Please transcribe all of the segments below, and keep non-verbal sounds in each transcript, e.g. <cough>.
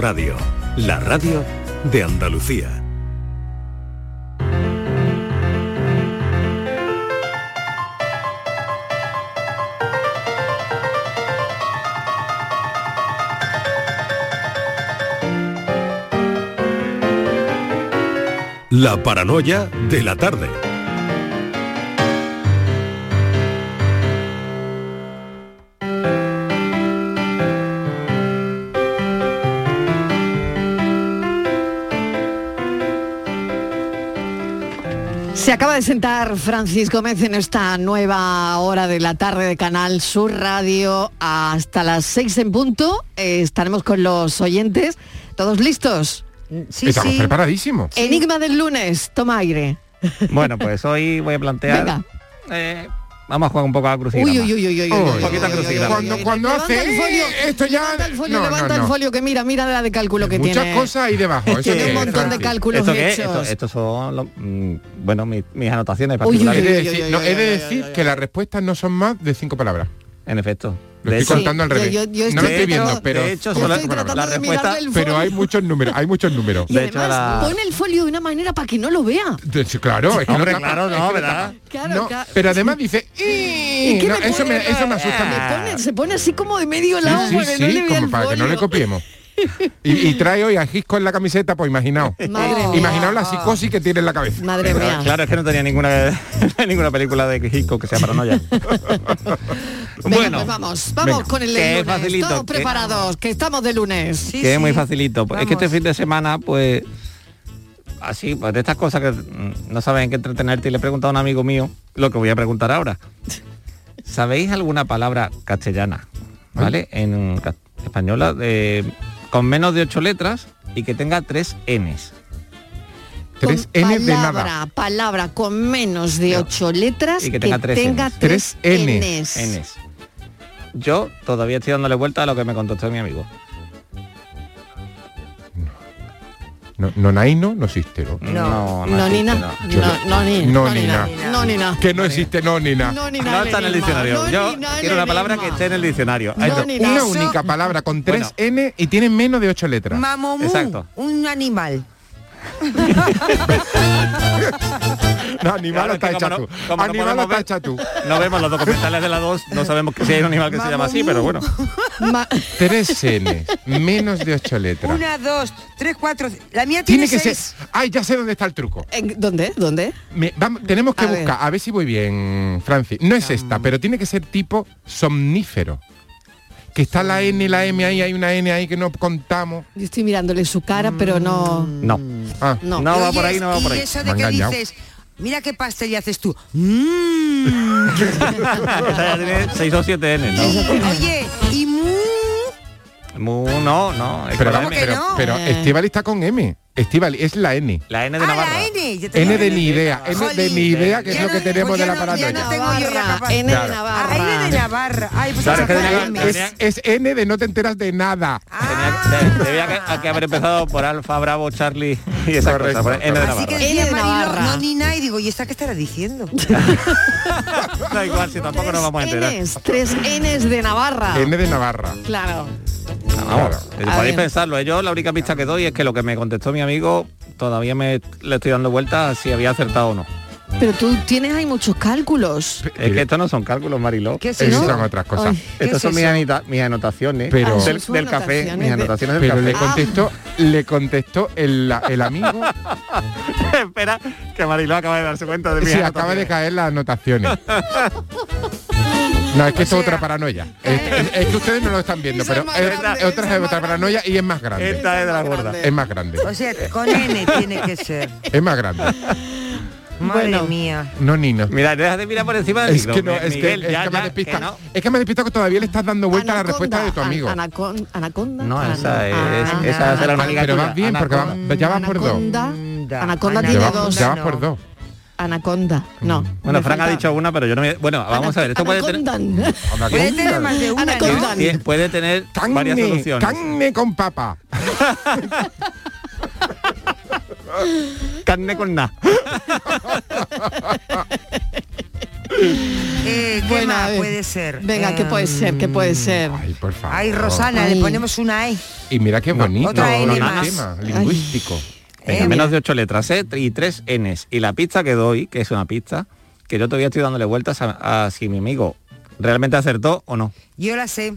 Radio, la radio de Andalucía. La paranoia de la tarde. Se acaba de sentar Francis Gómez en esta nueva hora de la tarde de Canal Sur Radio hasta las seis en punto. Eh, estaremos con los oyentes. ¿Todos listos? Estamos preparadísimos. Enigma del lunes. Toma aire. Bueno, pues hoy voy a plantear... Venga. eh, vamos a jugar un poco a la crucigrama. Uy, uy, uy, uy, uy, Un uy, poquito a uy, uy, crucigrama. uy, uy, uy. Cuando Levanta hace, el folio, "Eh, esto ya- levanta el folio, no, levanta no, el no. folio que mira, mira la de cálculo que Muchas tiene. cosas ahí debajo. Eso Tiene un montón de cálculos ¿Esto hechos. Esto- Estos son, los, mm, bueno, mis, mis anotaciones Uy, uy, He particulares. de uy, decir, uy, no, uy, he de uy, decir uy, que las respuestas no son más de cinco palabras. En efecto. Lo estoy hecho- contando al revés. yo- yo no lo estoy viendo, pero de hecho, la de mirar respuesta- el Pero hay muchos números, hay muchos números. Y De hecho, además la- pone el folio de una manera para que no lo vea. De- sí, Claro, es que Hombre, no tapa, claro, es no, que ¿verdad? Claro, No, claro. pero además dice ¿Y qué no, le eso, me, pone? eso me asusta mucho. pone- se pone así como de medio Sí, lado sí, para que no sí, le como el para que no le copiemos. Y, y trae hoy a Gisco en la camiseta, pues imaginaos. <laughs> Madre mía. Imaginaos la psicosis que tiene en la cabeza. Madre mía. Claro, es que no tenía ninguna <laughs> ninguna película de Hitchcock que sea paranoia. <laughs> Venga, bueno, pues vamos, vamos venga, con el lunes. facilito, Todos que- preparados, que estamos de lunes. que es muy facilito. Pues es que este fin de semana, pues, así, pues de estas cosas que mm, no saben en qué entretenerte, y le he preguntado a un amigo mío lo que voy a preguntar ahora. ¿Sabéis alguna palabra castellana, ¿vale? En española, de- con menos de ocho letras y que tenga tres Ns? Tres Con N de palabra, nada. Palabra con menos de ocho letras Y que tenga tres. Ns. Ns. Yo todavía estoy dándole vuelta a lo que me contestó mi amigo. No, nonaino, no existe, ¿no? No, No, no. Yo No, no, ni no, no, ni ni na. nada. No, ni nada. Que no existe, no, ni nada. No, ni No nada. está en el diccionario. No, Yo quiero una palabra que esté en el diccionario. Una única palabra con tres. N y tiene menos de ocho letras. Exacto. un animal. <laughs> <laughs> No, animal Claro, está hecha tú. no- como no Animal podemos está ver- hecha tú. No vemos los documentales de la 2, no sabemos que si hay un animal que se llama así, pero bueno. Ma- <laughs> Tres N, menos de ocho letras. Una, dos, tres, cuatro. La mía Tiene tiene, que ser. seis. Ay, ya sé dónde está el truco. ¿En- ¿Dónde? ¿Dónde? Me- vamos- tenemos que A ver. buscar, a ver si voy bien, Francis. No es esta, pero tiene que ser tipo somnífero. Que está la N, la M ahí, hay una N ahí que no contamos. Yo estoy mirándole su cara, pero no. No. Ah, No. No va por ahí, no va por y ahí. eso de que dices, mira qué pastel y haces tú. "Mm". Esa ya tiene 6 o 7 N, ¿no? Oye, y mu. Mu, no, no. es pero con M. pero, no? pero Eh. Estivali está con M. Estivali es la N. La N de Ah, Navarra. la N. te N de ni idea, N de ni idea, que es lo que tenemos de la yo capaz- N de. Navarra. N de Navarra. Ay, pues Claro, esa es que Es, N de no te enteras de nada. Debía que, que haber empezado por Alfa, Bravo, Charlie y cosas. por N de Así Navarra. que N de Navarra. no ni nada, y digo, ¿y esta qué estará diciendo? <laughs> Da igual, si tampoco nos vamos a enterar. Tres Ns de Navarra. N de Navarra. Claro. Vamos, podéis pensarlo. eh, Yo la única pista que doy es que lo que me contestó mi amigo todavía me le estoy dando vueltas si había acertado o no. Pero tú tienes ahí muchos cálculos. Es que estos no son cálculos, Mariló. ¿Qué es eso? son otras cosas. Ay, ¿qué Estas es son mis, anita- mis anotaciones Pero- Ah, del, del café, anotaciones mis de- anotaciones del Pero café. le contestó, le contestó el, el amigo. <laughs> Espera, que Mariló acaba de darse cuenta de mis Sí, acaba de caer las anotaciones. <laughs> No, es que esto es otra paranoia. Es, es- es que ustedes no lo están viendo, pero es otra, es es otra paranoia y es más grande. Esta es de la Más gorda. grande. Es más grande. O sea, con N tiene que ser. Es más grande. <laughs> Madre Bueno. mía. No, Nino. Mira, deja de mirar por encima del Es micro. que no, es que, Miguel, es ya, que me ya, has despistado. que no. Es que me has despistado que todavía le estás dando vuelta a la respuesta de tu amigo. An- anacon- anaconda. No, Ana- esa es, Ana- esa será una amiga Pero vas bien, porque va- ya vas por dos. Anaconda. Tiene dos. ya vas por dos. Anaconda. No. Bueno, me Fran ha dicho una, pero yo no me... Bueno, vamos a ver, esto puede tener. Puede tener más de una, ¿no? Anaconda. tie- puede tener varias Carne, soluciones. carne con papa. <laughs> Carne con nada. <laughs> Eh, ¿Qué Bueno, a más ver. puede ser? Venga, ¿qué puede ser? ¿Qué puede ser? Ay, por favor. Ay, Rosana, Ay. le ponemos una E. Y mira qué bonito otra N el más. tema lingüístico. Venga, Eh, menos de ocho letras, ¿eh? Y tres Ns. Y la pista que doy, que es una pista, que yo todavía estoy dándole vueltas a, a si mi amigo realmente acertó o no. Yo la sé.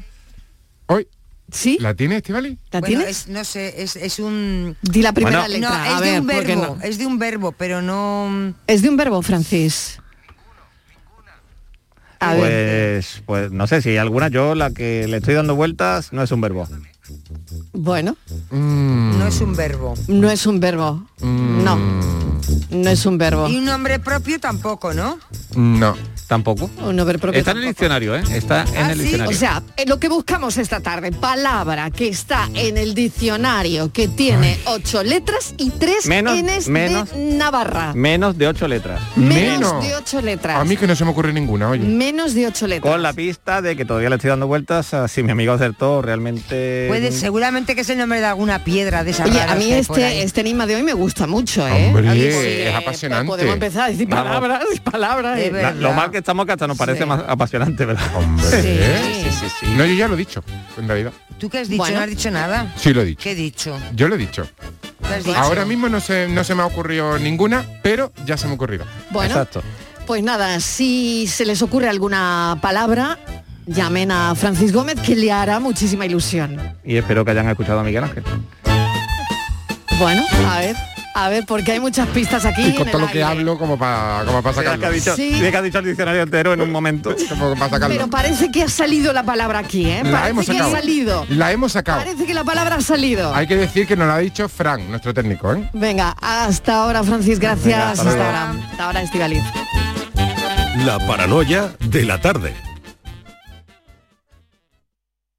Hoy, ¿Sí? ¿la tiene Estivali? ¿La Bueno, tienes? es, no sé, es, es un... Di la primera Bueno. letra. No, a es de ver, un ¿por qué verbo, no? es de un verbo, pero no... Es de un verbo, Francis. A ver. Pues, pues no sé si hay alguna, yo la que le estoy dando vueltas no es un verbo. Bueno, Mm, No es un verbo. no es un verbo. No, no es un verbo. Y un nombre propio tampoco, ¿no? no. Tampoco. Un nombre propio Está en el diccionario, ¿eh? Está en Ah, el ¿sí? diccionario. O sea, eh, lo que buscamos esta tarde, palabra que está en el diccionario, que tiene ocho letras y tres Menos, Ns menos. de Navarra. Menos de ocho letras. Menos, Menos. de ocho letras. A mí que no se me ocurre ninguna, oye. Menos de ocho letras. Con la pista de que todavía le estoy dando vueltas a si mi amigo acertó realmente. Puede, seguramente que es el nombre de alguna piedra de esa Oye, a mí este, este enigma de hoy me gusta mucho, ¿eh? Hombre, es apasionante. Podemos empezar a decir Vamos. palabras, <laughs> palabras. De eh. verdad. La- lo mal que estamos que hasta nos parece Sí. más apasionante, ¿verdad? Hombre. Sí. sí, sí. No, yo ya lo he dicho, en realidad. ¿Tú qué has dicho? Bueno. No has dicho nada. Sí lo he dicho. ¿Qué he dicho? Yo lo he dicho. ¿Qué has dicho? Ahora mismo no se, no se me ha ocurrido ninguna, pero ya se me ha ocurrido. Bueno, Exacto. pues nada, si se les ocurre alguna palabra, llamen a Francis Gómez que le hará muchísima ilusión. Y espero que hayan escuchado a Miguel Ángel. Bueno, a ver, a ver, porque hay muchas pistas aquí. Y con en todo el lo que hablo como para como para Mira que sacarlo. ha dicho, Sí. que ha dicho el diccionario entero en un momento. <laughs> Como para sacarlo. Pero parece que ha salido la palabra aquí, ¿eh? La parece hemos que sacado. ha salido. La hemos sacado. Parece que la palabra ha salido. Hay que decir que nos lo ha dicho Frank, nuestro técnico, ¿eh? Venga, hasta ahora, Francis, gracias. Venga, hasta ahora. Hasta ahora, Estivaliz. La paranoia de la tarde.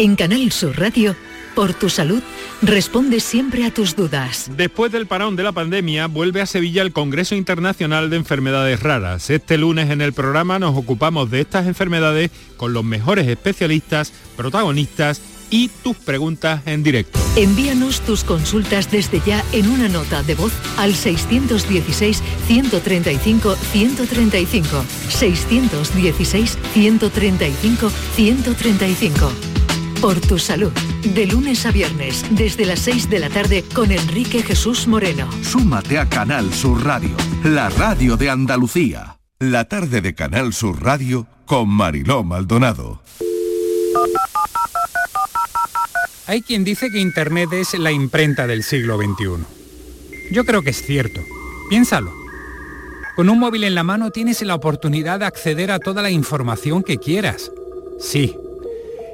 En Canal Sur Radio, por tu salud, responde siempre a tus dudas. Después del parón de la pandemia, vuelve a Sevilla el Congreso Internacional de Enfermedades Raras. Este lunes en el programa nos ocupamos de estas enfermedades con los mejores especialistas, protagonistas y tus preguntas en directo. Envíanos tus consultas desde ya en una nota de voz al 616-135-135. 616-135-135. Por tu salud, de lunes a viernes, desde las 6 de la tarde con Enrique Jesús Moreno. Súmate a Canal Sur Radio, la radio de Andalucía. La tarde de Canal Sur Radio con Mariló Maldonado. Hay quien dice que Internet es la imprenta del siglo XXI. Yo creo que es cierto. Piénsalo. Con un móvil en la mano tienes la oportunidad de acceder a toda la información que quieras. Sí,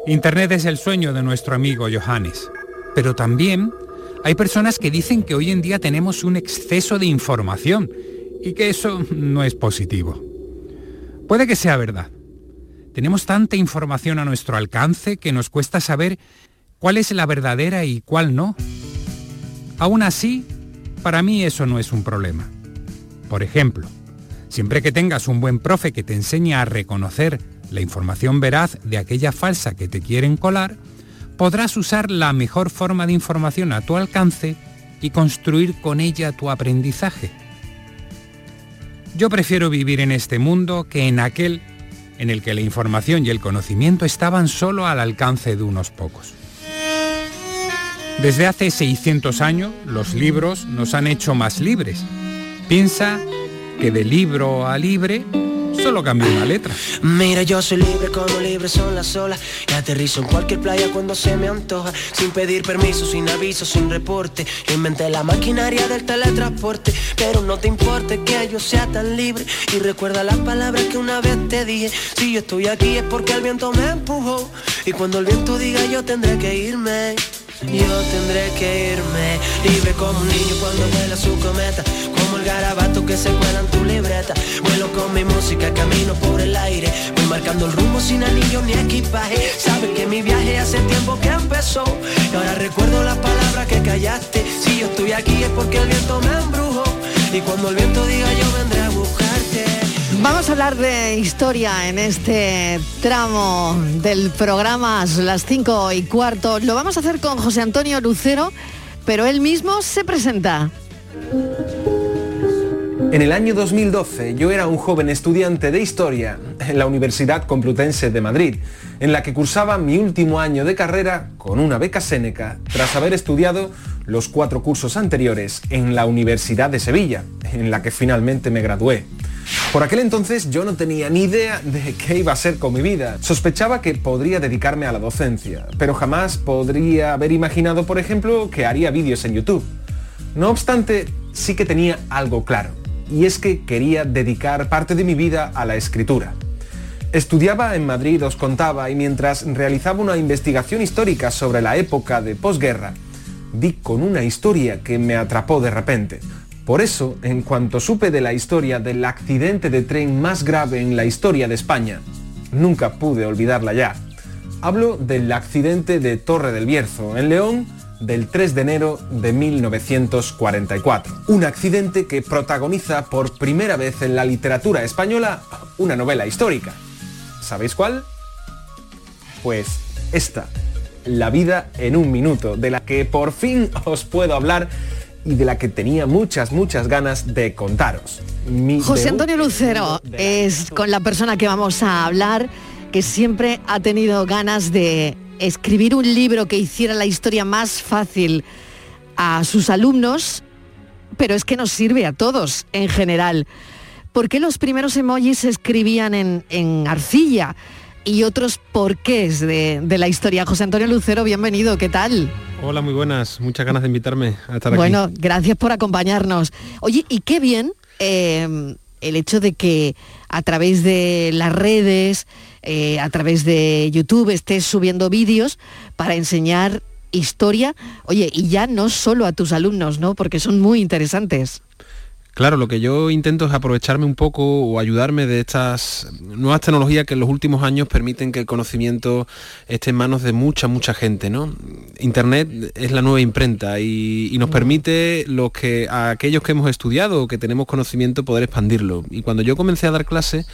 Internet es el sueño de nuestro amigo Johannes. Pero también hay personas que dicen que hoy en día tenemos un exceso de información y que eso no es positivo. Puede que sea verdad. Tenemos tanta información a nuestro alcance que nos cuesta saber cuál es la verdadera y cuál no. Aún así, para mí eso no es un problema. Por ejemplo, siempre que tengas un buen profe que te enseñe a reconocer la información veraz de aquella falsa que te quieren colar, podrás usar la mejor forma de información a tu alcance y construir con ella tu aprendizaje. Yo prefiero vivir en este mundo que en aquel en el que la información y el conocimiento estaban solo al alcance de unos pocos. Desde hace 600 años, los libros nos han hecho más libres. Piensa que de libro a libre solo cambia una letra. Mira, yo soy libre como libre son las olas. Y aterrizo en cualquier playa cuando se me antoja. Sin pedir permiso, sin aviso, sin reporte. Yo inventé la maquinaria del teletransporte. Pero no te importe que yo sea tan libre. Y recuerda las palabras que una vez te dije. Si yo estoy aquí es porque el viento me empujó. Y cuando el viento diga yo tendré que irme yo tendré que irme libre como un niño cuando vuela su cometa, como el garabato que se cuela en tu libreta. Vuelo con mi música, camino por el aire, voy marcando el rumbo sin anillo ni equipaje. Sabes que mi viaje hace tiempo que empezó y ahora recuerdo las palabras que callaste. Si yo estoy aquí es porque el viento me embrujó y cuando el viento diga yo vendré a buscarte. Vamos a hablar de historia en este tramo del programa las 5 y cuarto. Lo vamos a hacer con José Antonio Lucero, pero él mismo se presenta. En el año 2012 yo era un joven estudiante de historia en la Universidad Complutense de Madrid, en la que cursaba mi último año de carrera con una beca Séneca tras haber estudiado los cuatro cursos anteriores en la Universidad de Sevilla, en la que finalmente me gradué. Por aquel entonces yo no tenía ni idea de qué iba a ser con mi vida. Sospechaba que podría dedicarme a la docencia, pero jamás podría haber imaginado, por ejemplo, que haría vídeos en YouTube. No obstante, sí que tenía algo claro, y es que quería dedicar parte de mi vida a la escritura. Estudiaba en Madrid, os contaba, y mientras realizaba una investigación histórica sobre la época de posguerra, di con una historia que me atrapó de repente. Por eso, en cuanto supe de la historia del accidente de tren más grave en la historia de España, nunca pude olvidarla ya. Hablo del accidente de Torre del Bierzo, en León, del 3 de enero de 1944. Un accidente que protagoniza por primera vez en la literatura española una novela histórica. ¿Sabéis cuál? Pues esta, La vida en un minuto, de la que por fin os puedo hablar y de la que tenía muchas, muchas ganas de contaros. Mi José Antonio Lucero es con la persona que vamos a hablar, que siempre ha tenido ganas de escribir un libro que hiciera la historia más fácil a sus alumnos, pero es que nos sirve a todos en general. ¿Por qué los primeros emojis se escribían en, en arcilla? Y otros porqués de, de la historia. José Antonio Lucero, bienvenido, ¿qué tal? Hola, muy buenas. Muchas ganas de invitarme a estar Bueno, aquí. gracias por acompañarnos. Oye, y qué bien eh, el hecho de que a través de las redes, eh, a través de YouTube, estés subiendo vídeos para enseñar historia. Oye, y ya no solo a tus alumnos, ¿no? Porque son muy interesantes. Claro, lo que yo intento es aprovecharme un poco o ayudarme de estas nuevas tecnologías que en los últimos años permiten que el conocimiento esté en manos de mucha, mucha gente. ¿no? Internet es la nueva imprenta y, y nos permite los que, a aquellos que hemos estudiado o que tenemos conocimiento poder expandirlo. Y cuando yo comencé a dar clases,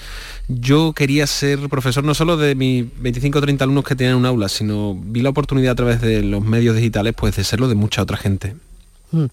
yo quería ser profesor no solo de mis 25 o 30 alumnos que tenían un aula, sino vi la oportunidad a través de los medios digitales pues de serlo de mucha otra gente. Mm.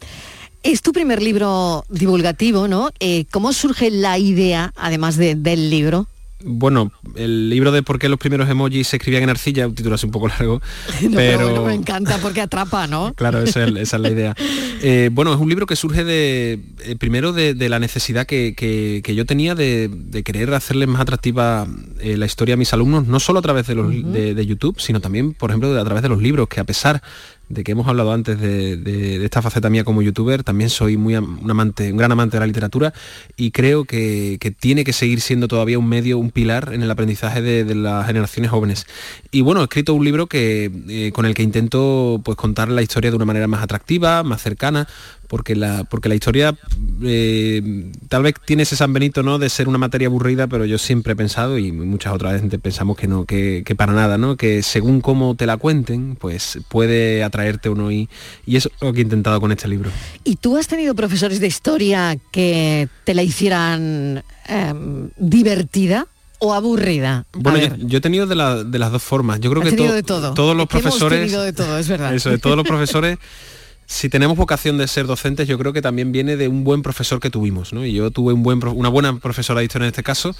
Es tu primer libro divulgativo, ¿no? Eh, ¿Cómo surge la idea, además de- del libro? Bueno, el libro de por qué los primeros emojis se escribían en arcilla, un título así un poco largo, <laughs> No, pero... bueno, me encanta porque atrapa, ¿no? <laughs> Claro, esa es, esa es la idea. Eh, bueno, es un libro que surge de, eh, primero de, de la necesidad que, que- que yo tenía de, de querer hacerles más atractiva eh, la historia a mis alumnos, no solo a través de, los, de, de YouTube, sino también, por ejemplo, a través de los libros, que a pesar de que hemos hablado antes de, esta faceta mía como youtuber, también soy muy un amante, un gran amante de la literatura y creo que, tiene que seguir siendo todavía un medio, un pilar en el aprendizaje de, de las generaciones jóvenes. Y bueno, he escrito un libro que, eh, con el que intento pues, contar la historia de una manera más atractiva, más cercana, porque la, porque la historia eh, tal vez tiene ese San Benito ¿no? de ser una materia aburrida, pero yo siempre he pensado, y muchas otras veces pensamos que no, que, que para nada, ¿no? que según cómo te la cuenten, pues puede atraerte o no, y, y eso es lo que he intentado con este libro. ¿Y tú has tenido profesores de historia que te la hicieran em, divertida? o aburrida? Bueno, yo, he tenido de, la- de las dos formas. Yo creo Has que to- de todo. todos los hemos profesores... tenido de todo, es verdad. <laughs> Eso, de todos los profesores, <laughs> si tenemos vocación de ser docentes, yo creo que también viene de un buen profesor que tuvimos, ¿no? Y yo tuve una buena profesora de historia en este caso,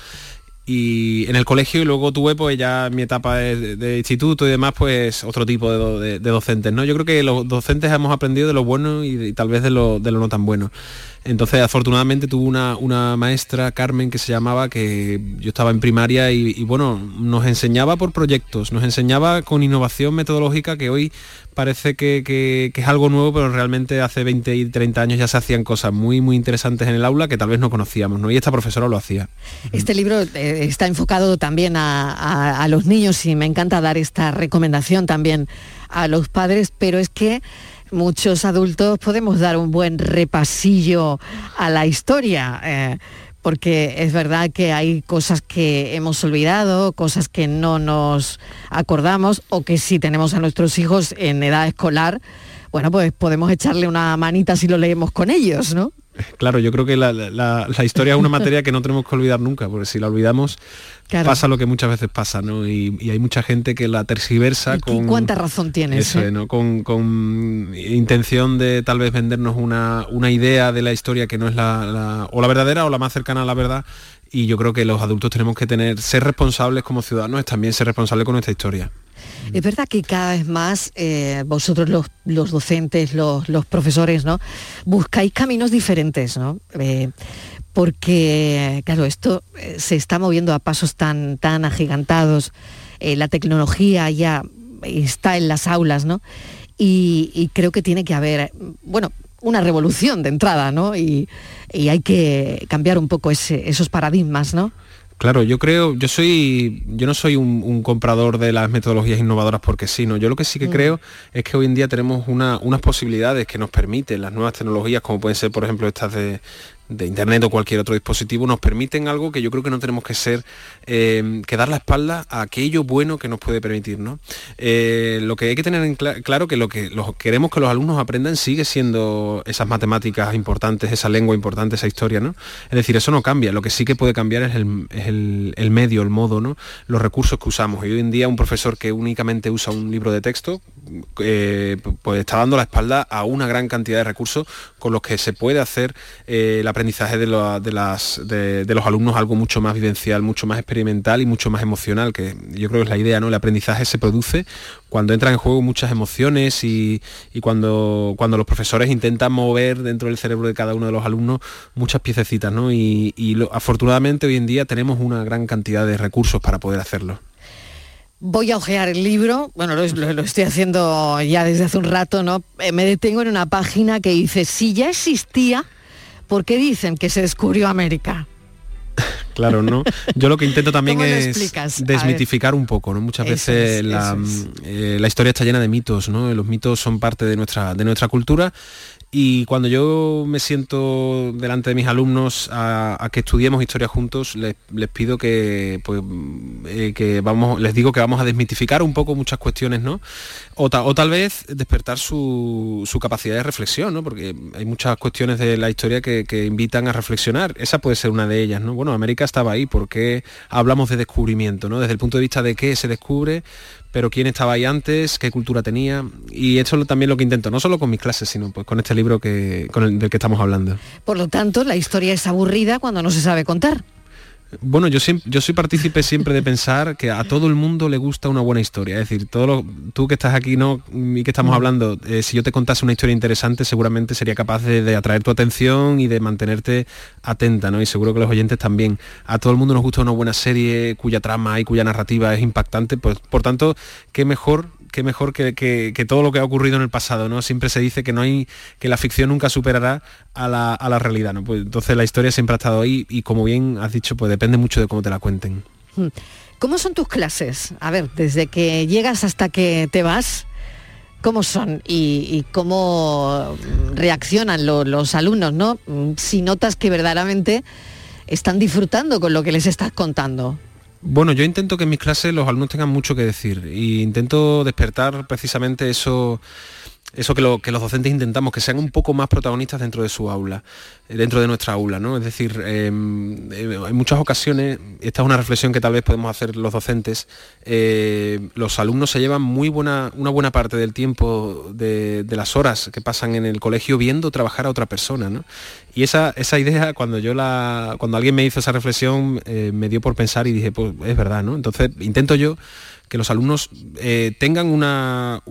y en el colegio y luego tuve pues ya mi etapa de, instituto y demás pues otro tipo de, do- de- de docentes no yo creo que los docentes hemos aprendido de lo bueno y, tal vez de lo, no tan bueno entonces afortunadamente tuve una, una maestra Carmen que se llamaba que yo estaba en primaria y, y, bueno nos enseñaba por proyectos nos enseñaba con innovación metodológica que hoy parece que, es algo nuevo pero realmente hace 20 y 30 años ya se hacían cosas muy muy interesantes en el aula que tal vez no conocíamos no y esta profesora lo hacía Este libro eh, está enfocado también a los niños y me encanta dar esta recomendación también a los padres, pero es que muchos adultos podemos dar un buen repasillo a la historia. eh, porque es verdad que hay cosas que hemos olvidado, cosas que no nos acordamos o que si tenemos a nuestros hijos en edad escolar, bueno, pues podemos echarle una manita si lo leemos con ellos, ¿no? Claro, yo creo que la, la- la historia es una materia que no tenemos que olvidar nunca, porque si la olvidamos Claro. pasa lo que muchas veces pasa, ¿no? Y, y hay mucha gente que la tergiversa ¿Y con... cuánta razón tienes? Eso, eh? ¿no? con, con intención de tal vez vendernos una, una idea de la historia que no es la, la- o la verdadera o la más cercana a la verdad. Y yo creo que los adultos tenemos que tener, ser responsables como ciudadanos, es también ser responsables con nuestra historia. Es verdad que cada vez más eh, vosotros los, los docentes, los, los profesores, ¿no? Buscáis caminos diferentes, ¿no? Eh, porque, claro, esto eh, se está moviendo a pasos tan, tan agigantados, la tecnología ya está en las aulas, ¿no? Y, creo que tiene que haber, bueno, una revolución de entrada, ¿no? Y, hay que cambiar un poco esos paradigmas, ¿no? Claro, yo creo, yo soy, yo no soy un, un comprador de las metodologías innovadoras porque sí, ¿no? Yo lo que sí que Mm. creo es que hoy en día tenemos una- unas posibilidades que nos permiten las nuevas tecnologías, como pueden ser, por ejemplo, estas de, de internet o cualquier otro dispositivo, nos permiten algo que yo creo que no tenemos que ser, eh, que dar la espalda a aquello bueno que nos puede permitir, ¿no? Eh, lo que hay que tener en cla- claro que lo que los- queremos que los alumnos aprendan sigue siendo esas matemáticas importantes, esa lengua importante, esa historia, ¿no? Es decir, eso no cambia, lo que sí que puede cambiar es el, es el- medio, el modo, ¿no? Los recursos que usamos. Y hoy en día un profesor que únicamente usa un libro de texto, eh, pues está dando la espalda a una gran cantidad de recursos con los que se puede hacer el aprendizaje de, de las, de, los alumnos algo mucho más vivencial, mucho más experimental y mucho más emocional, que yo creo que es la idea, ¿no? El aprendizaje se produce cuando entran en juego muchas emociones y, cuando, cuando los profesores intentan mover dentro del cerebro de cada uno de los alumnos muchas piececitas, ¿no? Y, afortunadamente hoy en día tenemos una gran cantidad de recursos para poder hacerlo. Voy a ojear el libro, bueno, lo estoy haciendo ya desde hace un rato, ¿no? Eh, me detengo en una página que dice, si ya existía, ¿por qué dicen que se descubrió América? Claro, ¿no? Yo lo que intento también ¿Cómo lo es desmitificar un poco, ¿no? Muchas Eso veces es, la, eso es. eh, la historia está llena de mitos, ¿no? Los mitos son parte de nuestra, de nuestra cultura y cuando yo me siento delante de mis alumnos a, a que estudiemos historia juntos, les, les pido que, pues, eh, que vamos, les digo que vamos a desmitificar un poco muchas cuestiones, ¿no? O, ta- o tal vez despertar su, su capacidad de reflexión, ¿no? Porque hay muchas cuestiones de la historia que, que invitan a reflexionar. Esa puede ser una de ellas, ¿no? Bueno, América estaba ahí, ¿por qué hablamos de descubrimiento, ¿no? Desde el punto de vista de qué se descubre, pero quién estaba ahí antes, qué cultura tenía. Y esto es lo- también lo que intento, no solo con mis clases, sino pues con este libro que, con el del que estamos hablando. Por lo tanto, la historia es aburrida cuando no se sabe contar. Bueno, yo, siem- yo soy partícipe siempre de pensar que a todo el mundo le gusta una buena historia. Es decir, todo lo- tú que estás aquí no y que estamos hablando, eh, si yo te contase una historia interesante, seguramente sería capaz de, de atraer tu atención y de mantenerte atenta, ¿no? Y seguro que los oyentes también. A todo el mundo nos gusta una buena serie cuya trama y cuya narrativa es impactante. Pues por tanto, qué mejor qué mejor que, que- todo lo que ha ocurrido en el pasado, ¿no? Siempre se dice que no hay, que la ficción nunca superará a la, a la realidad, ¿no? Pues entonces la historia siempre ha estado ahí y como bien has dicho, pues depende mucho de cómo te la cuenten. Hmm. ¿Cómo son tus clases? A ver, desde que llegas hasta que te vas, cómo son y, cómo reaccionan lo- los alumnos, ¿no? Si notas que verdaderamente están disfrutando con lo que les estás contando. Bueno, yo intento que en mis clases los alumnos tengan mucho que decir y intento despertar precisamente eso, eso que, lo- que los docentes intentamos, que sean un poco más protagonistas dentro de su aula, eh, dentro de nuestra aula, ¿no? Es decir, eh, eh, en muchas ocasiones, esta es una reflexión que tal vez podemos hacer los docentes, eh, los alumnos se llevan muy buena, una buena parte del tiempo de, de las horas que pasan en el colegio viendo trabajar a otra persona, ¿no? Y esa, esa idea, cuando yo la, cuando alguien me hizo esa reflexión, eh, me dio por pensar y dije, pues es verdad, ¿no? Entonces intento yo que los alumnos eh, tengan una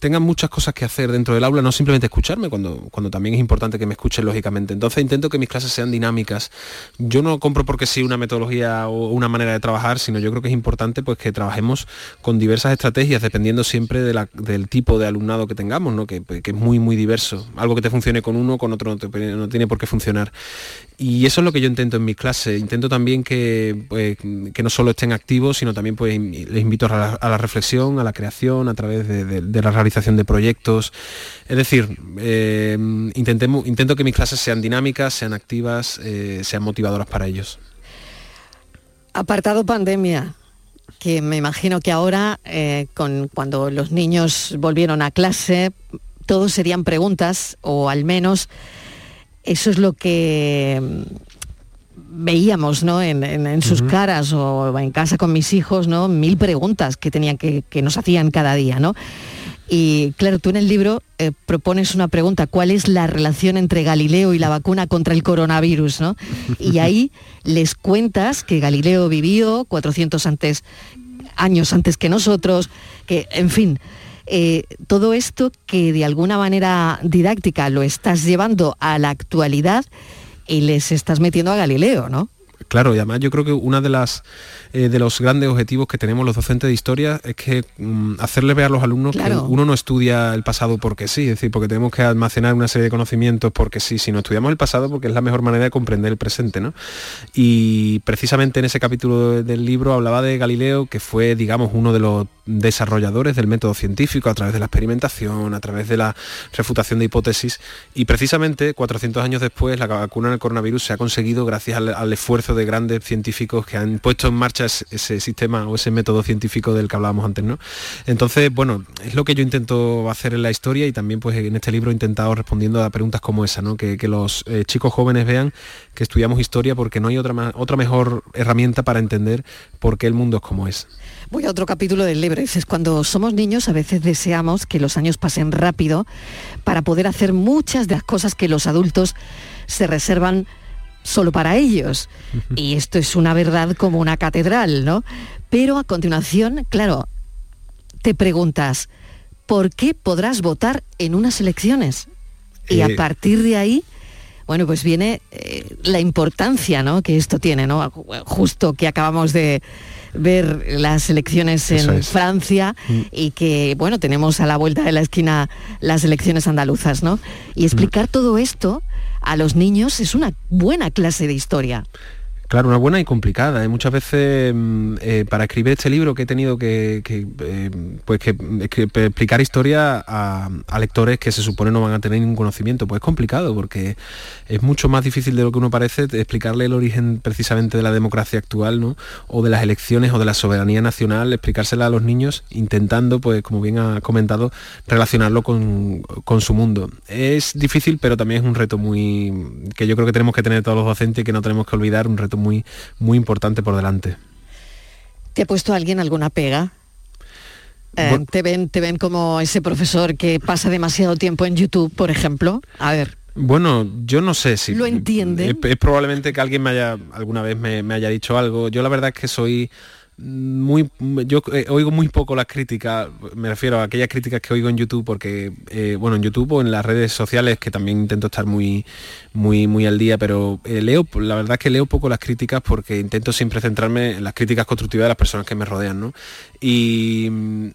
tengan muchas cosas que hacer dentro del aula, no simplemente escucharme, cuando, cuando también es importante que me escuchen lógicamente. Entonces intento que mis clases sean dinámicas. Yo no compro porque sí una metodología o una manera de trabajar, sino yo creo que es importante pues que trabajemos con diversas estrategias, dependiendo siempre de la- del tipo de alumnado que tengamos, ¿no? que, que es muy muy diverso. Algo que te funcione con uno, con otro no, no tiene por qué funcionar. Y eso es lo que yo intento en mis clases. Intento también que, pues, que no solo estén activos, sino también pues, les invito a la, reflexión, a la creación, a través de, la realización de proyectos. Es decir, eh, intento que mis clases sean dinámicas, sean activas, eh, sean motivadoras para ellos. Apartado pandemia, que me imagino que ahora, eh, con, cuando los niños volvieron a clase, todos serían preguntas, o al menos eso es lo que mm, veíamos ¿no? en, en- en sus caras o en casa con mis hijos, ¿no? mil preguntas que tenían que, que nos hacían cada día. ¿no? Y claro, tú en el libro eh, propones una pregunta, ¿cuál es la relación entre Galileo y la vacuna contra el coronavirus? ¿no? Y <laughs> ahí les cuentas que Galileo vivió 400 antes, años antes que nosotros, que, en fin, eh, todo esto que de alguna manera didáctica lo estás llevando a la actualidad y les estás metiendo a Galileo, ¿no? Claro, y además yo creo que uno de las eh, de los grandes objetivos que tenemos los docentes de historia es que mm, hacerles ver a los alumnos Claro. que uno no estudia el pasado porque sí, es decir, porque tenemos que almacenar una serie de conocimientos porque sí, sino estudiamos el pasado porque es la mejor manera de comprender el presente, ¿no? Y precisamente en ese capítulo de- del libro hablaba de Galileo, que fue, digamos, uno de los desarrolladores del método científico a través de la experimentación, a través de la refutación de hipótesis, y precisamente 400 años después la vacuna del coronavirus se ha conseguido gracias al, al esfuerzo de grandes científicos que han puesto en marcha ese, sistema o ese método científico del que hablábamos antes, ¿no? Entonces, bueno, es lo que yo intento hacer en la historia y también pues en este libro he intentado respondiendo a preguntas como esa, ¿no? Que, los eh, chicos jóvenes vean que estudiamos historia porque no hay otra, otra mejor herramienta para entender por qué el mundo es como es. Voy a otro capítulo del libro. Dices, cuando somos niños a veces deseamos que los años pasen rápido para poder hacer muchas de las cosas que los adultos se reservan solo para ellos. Y esto es una verdad como una catedral, ¿no? Pero a continuación, claro, te preguntas, ¿por qué podrás votar en unas elecciones? Y a Eh, partir de ahí, bueno, pues viene eh, la importancia ¿no? que esto tiene, ¿no? Justo que acabamos de ver las elecciones en es. Francia Mm. y que, bueno, tenemos a la vuelta de la esquina las elecciones andaluzas, ¿no? Y explicar todo esto a los niños es una buena clase de historia. Claro, una buena y complicada. ¿eh? Muchas veces mm, eh, para escribir este libro que he tenido que, eh, pues explicar historia a, lectores que se supone no van a tener ningún conocimiento, pues es complicado porque es mucho más difícil de lo que uno parece explicarle el origen precisamente de la democracia actual, ¿no? O de las elecciones o de la soberanía nacional, explicársela a los niños intentando, pues como bien ha comentado, relacionarlo con, con su mundo. Es difícil, pero también es un reto muy que yo creo que tenemos que tener todos los docentes y que no tenemos que olvidar, un reto muy, muy importante por delante. ¿Te ha puesto alguien alguna pega? Eh, Bueno. ¿te, ven, ¿Te ven como ese profesor que pasa demasiado tiempo en YouTube, por ejemplo? A ver. Bueno, yo no sé si... ¿Lo entienden? Es, es probablemente que alguien me haya, alguna vez me, me haya dicho algo. Yo la verdad es que soy muy yo eh, oigo muy poco las críticas me refiero a aquellas críticas que oigo en YouTube porque eh, bueno en YouTube o en las redes sociales que también intento estar muy muy muy al día pero eh, leo la verdad es que leo poco las críticas porque intento siempre centrarme en las críticas constructivas de las personas que me rodean ¿no? y,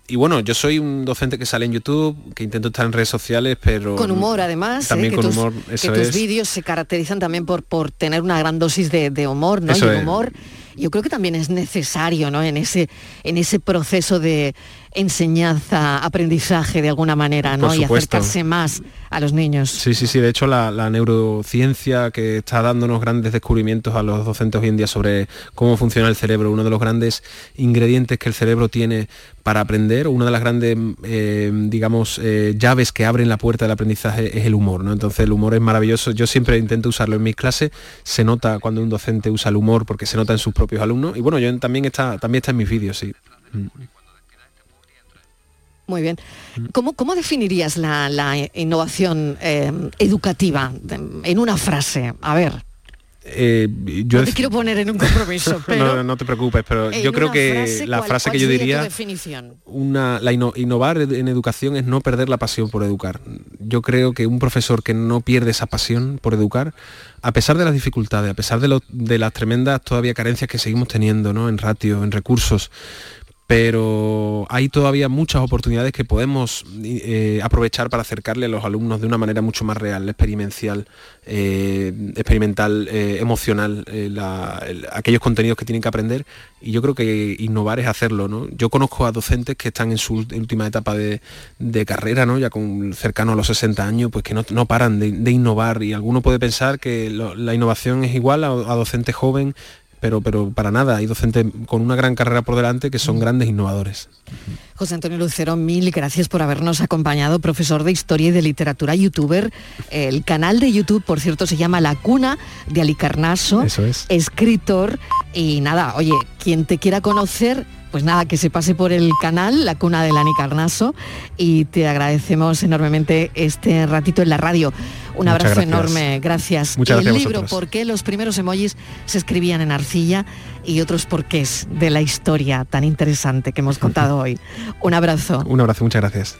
y bueno yo soy un docente que sale en YouTube que intento estar en redes sociales pero Con humor, además, ¿eh? también que con tus, humor que tus vídeos se caracterizan también por, por tener una gran dosis de, de humor, ¿no? Y es. Yo creo que también es necesario, ¿no? En ese, en ese proceso de enseñanza, aprendizaje de alguna manera, ¿no? Y acercarse más a los niños. Sí, sí, sí. De hecho, la, la neurociencia que está dándonos grandes descubrimientos a los docentes hoy en día sobre cómo funciona el cerebro, uno de los grandes ingredientes que el cerebro tiene para aprender, una de las grandes, eh, digamos, eh, llaves que abren la puerta del aprendizaje es el humor, ¿no? Entonces el humor es maravilloso. Yo siempre intento usarlo en mis clases. Se nota cuando un docente usa el humor porque se nota en sus propios alumnos. Y bueno, yo también está, también está en mis vídeos, sí. Mm. Muy bien. ¿Cómo, cómo definirías la, la innovación eh, educativa de- en una frase? A ver, Eh, yo no te quiero poner en un compromiso, <laughs> pero no, no te preocupes, pero yo creo que frase, la ¿cuál- frase que yo diría una, la inno- innovar en educación es no perder la pasión por educar. Yo creo que un profesor que no pierde esa pasión por educar, a pesar de las dificultades, a pesar de, lo- de las tremendas todavía carencias que seguimos teniendo ¿no? en ratio, en recursos, pero hay todavía muchas oportunidades que podemos eh, aprovechar para acercarle a los alumnos de una manera mucho más real, experimental, eh, experimental, eh, emocional, aquellos contenidos que tienen que aprender. Y yo creo que innovar es hacerlo. ¿no? Yo conozco a docentes que están en su última etapa de, de carrera, ¿no? ya con cercano a los 60 años, pues que no, no paran de, innovar. Y alguno puede pensar que la innovación es igual a, a docente joven pero, pero para nada, hay docentes con una gran carrera por delante que son grandes innovadores. José Antonio Lucero, mil gracias por habernos acompañado, profesor de Historia y de Literatura, youtuber. El canal de YouTube, por cierto, se llama La Cuna de Alicarnaso. Eso es. Escritor. Y nada, oye, quien te quiera conocer, pues nada, que se pase por el canal, La Cuna del Alicarnaso. Y te agradecemos enormemente este ratito en la radio. Un Muchas abrazo gracias. enorme, gracias. Muchas el gracias libro. ¿por qué los primeros emojis se escribían en arcilla? Y otros porqués de la historia tan interesante que hemos contado <laughs> hoy. Un abrazo. Un abrazo, muchas gracias.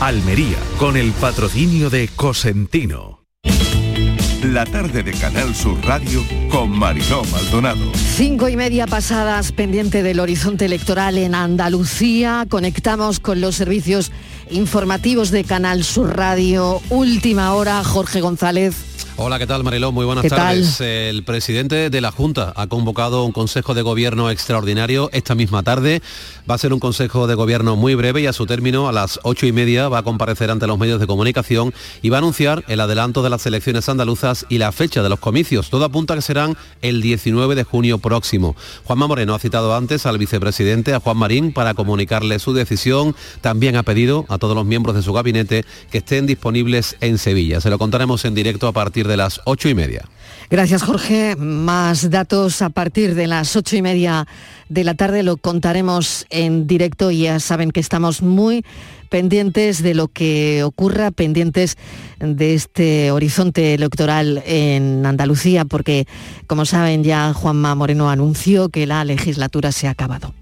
Almería, con el patrocinio de Cosentino. La tarde de Canal Sur Radio con Mariló Maldonado. Cinco y media pasadas pendiente del horizonte electoral en Andalucía. Conectamos con los servicios informativos de Canal Sur Radio. Última hora, Jorge González. Hola, ¿qué tal Mariló? Muy buenas tardes. El presidente de la Junta ha convocado un Consejo de Gobierno extraordinario esta misma tarde. Va a ser un Consejo de Gobierno muy breve y a su término, a las ocho y media, va a comparecer ante los medios de comunicación y va a anunciar el adelanto de las elecciones andaluzas y la fecha de los comicios. Todo apunta a que serán el 19 de junio próximo. Juanma Moreno ha citado antes al vicepresidente, a Juan Marín, para comunicarle su decisión. También ha pedido a todos los miembros de su gabinete que estén disponibles en Sevilla. Se lo contaremos en directo a partir de las ocho y media. Gracias Jorge. Más datos a partir de las ocho y media de la tarde lo contaremos en directo ya saben que estamos muy pendientes de lo que ocurra, pendientes de este horizonte electoral en Andalucía, porque como saben ya Juanma Moreno anunció que la legislatura se ha acabado.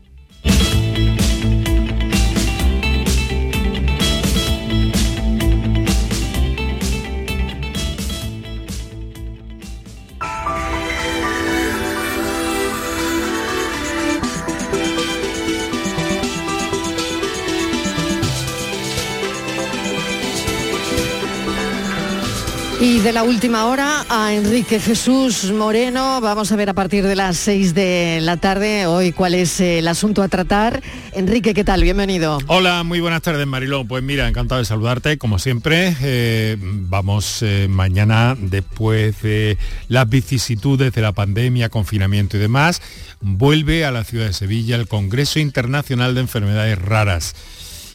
Y de la última hora a Enrique Jesús Moreno, vamos a ver a partir de las 6 de la tarde hoy cuál es el asunto a tratar. Enrique, ¿qué tal? Bienvenido. Hola, muy buenas tardes Mariló. Pues mira, encantado de saludarte, como siempre. Eh, vamos eh, mañana, después de las vicisitudes de la pandemia, confinamiento y demás, vuelve a la ciudad de Sevilla el Congreso Internacional de Enfermedades Raras.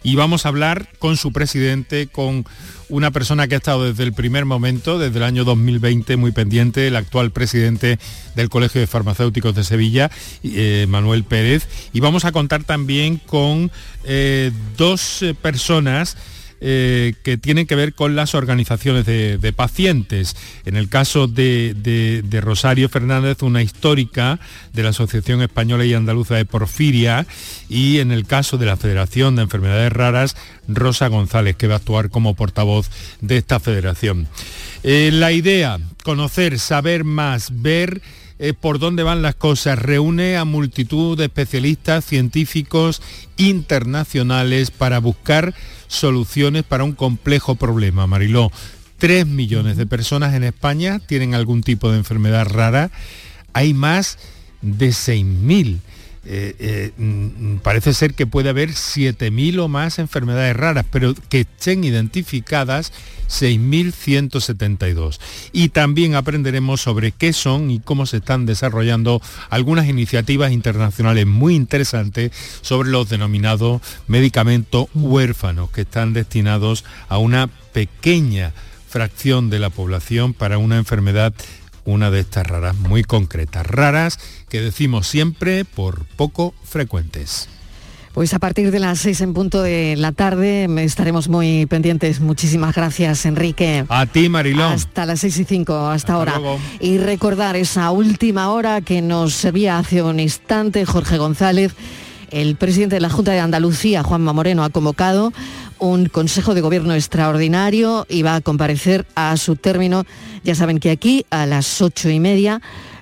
Y vamos a hablar con su presidente, con una persona que ha estado desde el primer momento, desde el año 2020, muy pendiente, el actual presidente del Colegio de Farmacéuticos de Sevilla, eh, Manuel Pérez. Y vamos a contar también con eh, dos eh, personas eh, que tienen que ver con las organizaciones de, pacientes. En el caso de, Rosario Fernández, una histórica de la Asociación Española y Andaluza de Porfiria, y en el caso de la Federación de Enfermedades Raras, Rosa González, que va a actuar como portavoz de esta federación. Eh, la idea, conocer, saber más, ver eh, por dónde van las cosas, reúne a multitud de especialistas, científicos internacionales para buscar soluciones para un complejo problema, Mariló. Tres millones de personas en España tienen algún tipo de enfermedad rara. Hay más de 6.000. Eh, eh, mm, parece ser que puede haber 7.000 o más enfermedades raras, pero que estén identificadas 6.172. Y también aprenderemos sobre qué son y cómo se están desarrollando algunas iniciativas internacionales muy interesantes sobre los denominados medicamentos huérfanos, que están destinados a una pequeña fracción de la población para una enfermedad una de estas raras muy concretas, raras que decimos siempre por poco frecuentes. Pues a partir de las seis en punto de la tarde estaremos muy pendientes. Muchísimas gracias, Enrique. A ti, Marilón. Hasta las seis y cinco, hasta, ahora. Y recordar esa última hora que nos servía hace un instante Jorge González. El presidente de la Junta de Andalucía, Juanma Moreno, ha convocado un Consejo de Gobierno extraordinario y va a comparecer a su término. Ya saben que aquí a las ocho y media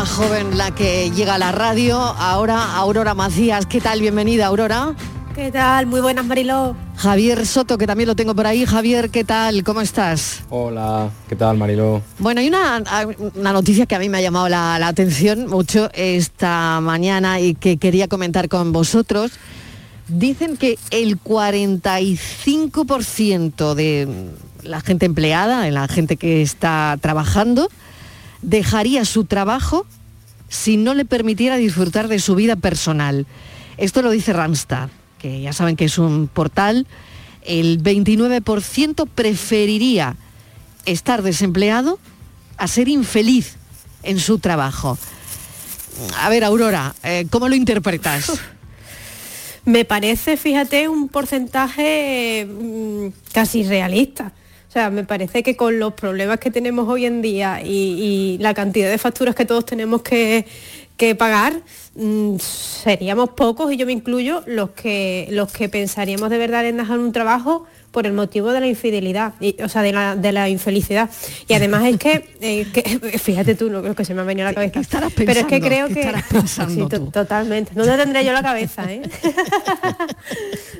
Más joven la que llega a la radio. Ahora Aurora Macías, ¿qué tal? Bienvenida, Aurora. ¿Qué tal? Muy buenas, Mariló. Javier Soto, que también lo tengo por ahí. Javier, ¿qué tal? ¿Cómo estás? Hola, ¿qué tal, Mariló? Bueno, hay una, una noticia que a mí me ha llamado la, la atención mucho esta mañana y que quería comentar con vosotros. Dicen que el 45% de la gente empleada, de la gente que está trabajando, dejaría su trabajo si no le permitiera disfrutar de su vida personal. Esto lo dice Randstad, que ya saben que es un portal. El 29% preferiría estar desempleado a ser infeliz en su trabajo. A ver, Aurora, eh, ¿cómo lo interpretas? Me parece, fíjate, un porcentaje mm, casi realista. O sea, me parece que con los problemas que tenemos hoy en día y, la cantidad de facturas que todos tenemos que, pagar, mm, seríamos pocos, y yo me incluyo, los que, los que pensaríamos de verdad en dejar un trabajo por el motivo de la infidelidad, o sea, de la, infelicidad. Y además es <laughs> eh, que, <laughs> fíjate tú, no creo que se me ha venido a la cabeza. Pero es que creo que... <laughs> Sí, totalmente. No te tendré yo la cabeza, ¿eh?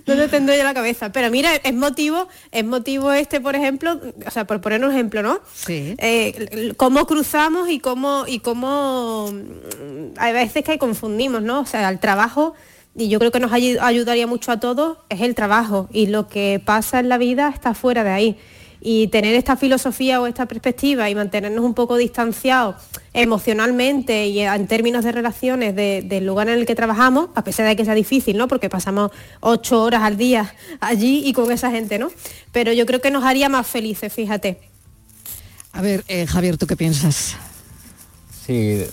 no te tendré yo la cabeza. Pero mira, es motivo, es motivo este, por ejemplo, o sea, por poner un ejemplo, ¿no? Sí. Eh, cómo cruzamos y cómo, y cómo mm, hay veces que confundimos, ¿no? O sea, el trabajo y yo creo que nos ayudaría mucho a todos, es el trabajo y lo que pasa en la vida está fuera de ahí. Y tener esta filosofía o esta perspectiva y mantenernos un poco distanciados emocionalmente y en términos de relaciones del lugar en el que trabajamos, a pesar de que sea difícil, ¿no? Porque pasamos ocho horas al día <laughs> allí y con esa gente, ¿no? Pero yo creo que nos haría más felices, fíjate. A ver, eh, Javier, ¿tú qué piensas? Sí,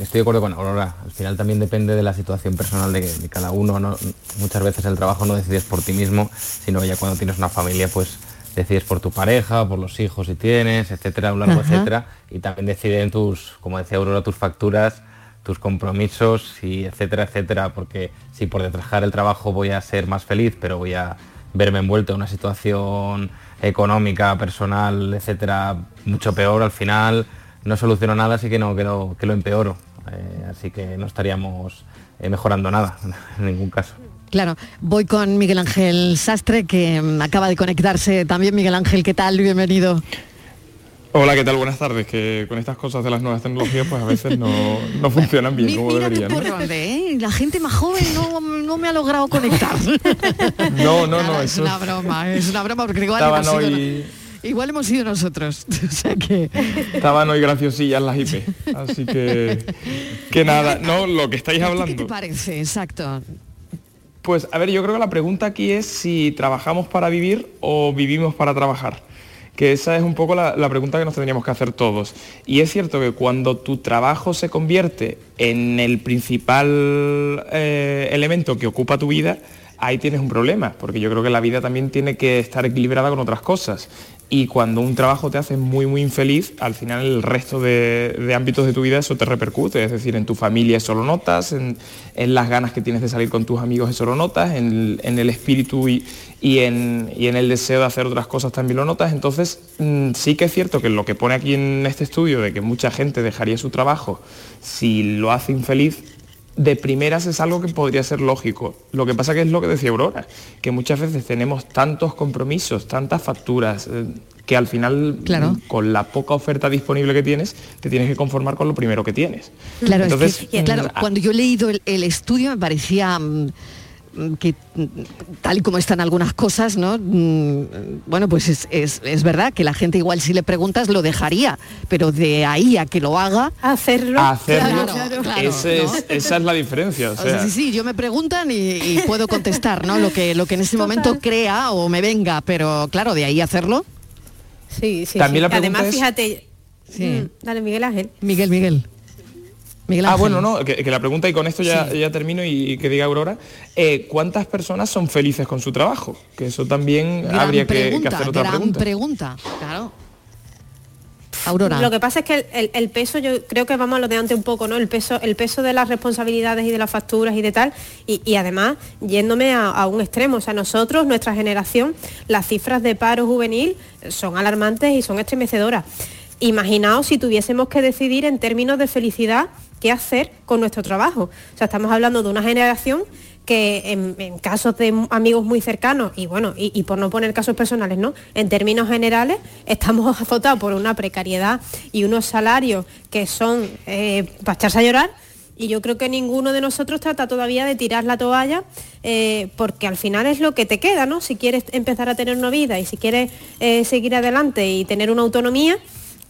estoy de acuerdo con Aurora. Al final también depende de la situación personal de, cada uno. Muchas veces el trabajo no decides por ti mismo, sino ya cuando tienes una familia, pues decides por tu pareja, por los hijos si tienes, etcétera, un largo etcétera. Y también deciden tus, como decía Aurora, tus facturas, tus compromisos y etcétera, etcétera. Porque si por detrajar el trabajo voy a ser más feliz, pero voy a verme envuelto en una situación económica, personal, etcétera, mucho peor al final no soluciono nada, así que no, que lo, que lo empeoro. Eh, así que no estaríamos eh, mejorando nada <laughs> en ningún caso. Claro, voy con Miguel Ángel Sastre, que mm, acaba de conectarse también. Miguel Ángel, ¿qué tal? Bienvenido. Hola, ¿qué tal? Buenas tardes. Que con estas cosas de las nuevas tecnologías, pues a veces no, no funcionan bien como deberían. ¿eh? La gente más joven no, no, me ha logrado conectar. No, no, no. es una broma, es una broma porque igual hemos hoy... Igual hemos sido nosotros. <laughs> que... Estaban hoy graciosillas las <laughs> IP. Así que, que nada, no, lo que estáis hablando. ¿Qué te parece? Exacto. Pues a ver, yo creo que la pregunta aquí es si trabajamos para vivir o vivimos para trabajar. Que esa es un poco la, pregunta que nos tendríamos que hacer todos. Y es cierto que cuando tu trabajo se convierte en el principal eh, elemento que ocupa tu vida, ahí tienes un problema, porque yo creo que la vida también tiene que estar equilibrada con otras cosas y cuando un trabajo te hace muy muy infeliz, al final el resto de, ámbitos de tu vida eso te repercute, es decir, en tu familia eso lo notas, en, las ganas que tienes de salir con tus amigos eso lo notas, en, el espíritu y, en, el deseo de hacer otras cosas también lo notas, entonces mm, sí que es cierto que lo que pone aquí en este estudio de que mucha gente dejaría su trabajo si lo hace infeliz, de primeras es algo que podría ser lógico. Lo que pasa que es lo que decía Aurora, que muchas veces tenemos tantos compromisos, tantas facturas, eh, que al final, con la poca oferta disponible que tienes, te tienes que conformar con lo primero que tienes. Claro, Entonces, claro mm, cuando yo he leído el, estudio me parecía... Mm, que tal y como están algunas cosas, ¿no? Mm, bueno, pues es, verdad que la gente igual si le preguntas lo dejaría, pero de ahí a que lo haga... Hacerlo. Hacerlo. esa es la diferencia. sí, sí, yo me preguntan y, puedo contestar, ¿no? Lo que, lo que en ese momento crea o me venga, pero claro, de ahí hacerlo. Sí, sí. También Además, fíjate... Sí. Mm, dale, Miguel Ángel. Miguel, Miguel ah, bueno, no, que, la pregunta, y con esto ya, ya termino y, que diga Aurora, eh, ¿cuántas personas son felices con su trabajo? Que eso también habría que, hacer otra gran pregunta. claro. Aurora. Lo que pasa es que el, peso, yo creo que vamos a lo de antes un poco, ¿no? El peso, el peso de las responsabilidades y de las facturas y de tal, y, además yéndome a, a, un extremo, o sea, nosotros, nuestra generación, las cifras de paro juvenil son alarmantes y son estremecedoras. Imaginaos si tuviésemos que decidir en términos de felicidad qué hacer con nuestro trabajo. O sea, estamos hablando de una generación que en, casos de amigos muy cercanos, y bueno, y, por no poner casos personales, ¿no? En términos generales, estamos azotados por una precariedad y unos salarios que son eh, para echarse a llorar. Y yo creo que ninguno de nosotros trata todavía de tirar la toalla, eh, porque al final es lo que te queda, ¿no? Si quieres empezar a tener una vida y si quieres eh, seguir adelante y tener una autonomía,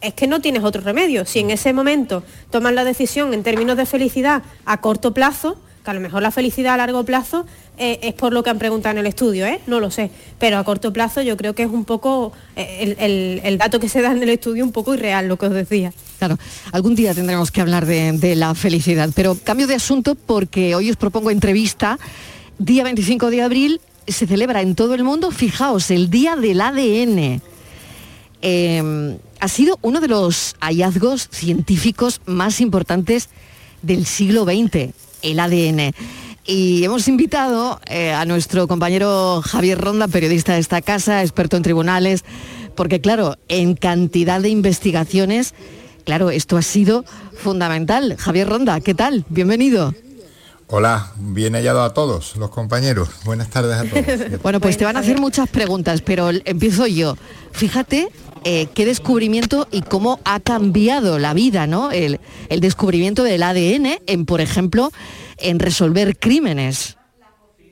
es que no tienes otro remedio. Si en ese momento tomas la decisión en términos de felicidad a corto plazo, que a lo mejor la felicidad a largo plazo eh, es por lo que han preguntado en el estudio, ¿eh? no lo sé, pero a corto plazo yo creo que es un poco eh, el, dato que se da en el estudio un poco irreal, lo que os decía. Claro, algún día tendremos que hablar de, de la felicidad, pero cambio de asunto porque hoy os propongo entrevista, día 25 de abril se celebra en todo el mundo, fijaos, el Día del ADN. Em, ha sido uno de los hallazgos científicos más importantes del siglo XX el ADN. Y hemos invitado eh, a nuestro compañero Javier Ronda, periodista de esta casa, experto en tribunales, porque claro, en cantidad de investigaciones, claro, esto ha sido fundamental. Javier Ronda, ¿qué tal? Bienvenido. Hola, bien hallado a todos los compañeros. Buenas tardes a todos. <laughs> bueno, pues te van a hacer muchas preguntas, pero empiezo yo. Fíjate eh, qué descubrimiento y cómo ha cambiado la vida, ¿no? El, el descubrimiento del ADN en, por ejemplo, en resolver crímenes.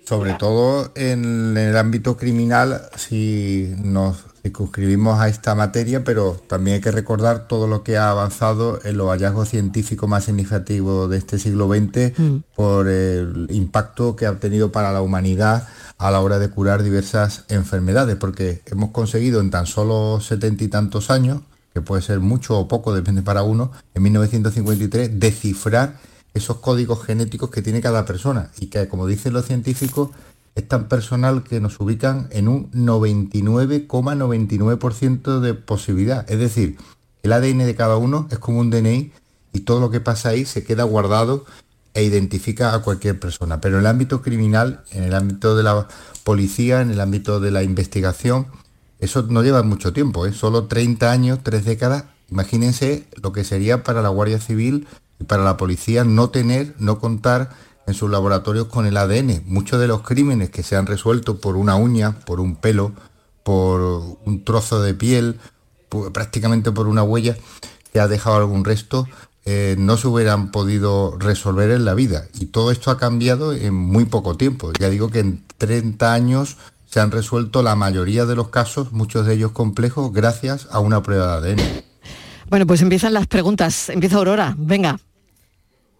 Sobre todo en el ámbito criminal, si nos circunscribimos a esta materia, pero también hay que recordar todo lo que ha avanzado en los hallazgos científicos más significativos de este siglo XX mm. por el impacto que ha tenido para la humanidad a la hora de curar diversas enfermedades, porque hemos conseguido en tan solo setenta y tantos años, que puede ser mucho o poco, depende para uno, en 1953, descifrar esos códigos genéticos que tiene cada persona y que, como dicen los científicos, es tan personal que nos ubican en un 99,99% de posibilidad. Es decir, el ADN de cada uno es como un DNI y todo lo que pasa ahí se queda guardado e identifica a cualquier persona. Pero en el ámbito criminal, en el ámbito de la policía, en el ámbito de la investigación, eso no lleva mucho tiempo, ¿eh? solo 30 años, 3 décadas. Imagínense lo que sería para la Guardia Civil y para la policía no tener, no contar en sus laboratorios con el ADN. Muchos de los crímenes que se han resuelto por una uña, por un pelo, por un trozo de piel, prácticamente por una huella que ha dejado algún resto, eh, no se hubieran podido resolver en la vida. Y todo esto ha cambiado en muy poco tiempo. Ya digo que en 30 años se han resuelto la mayoría de los casos, muchos de ellos complejos, gracias a una prueba de ADN. Bueno, pues empiezan las preguntas. Empieza Aurora. Venga.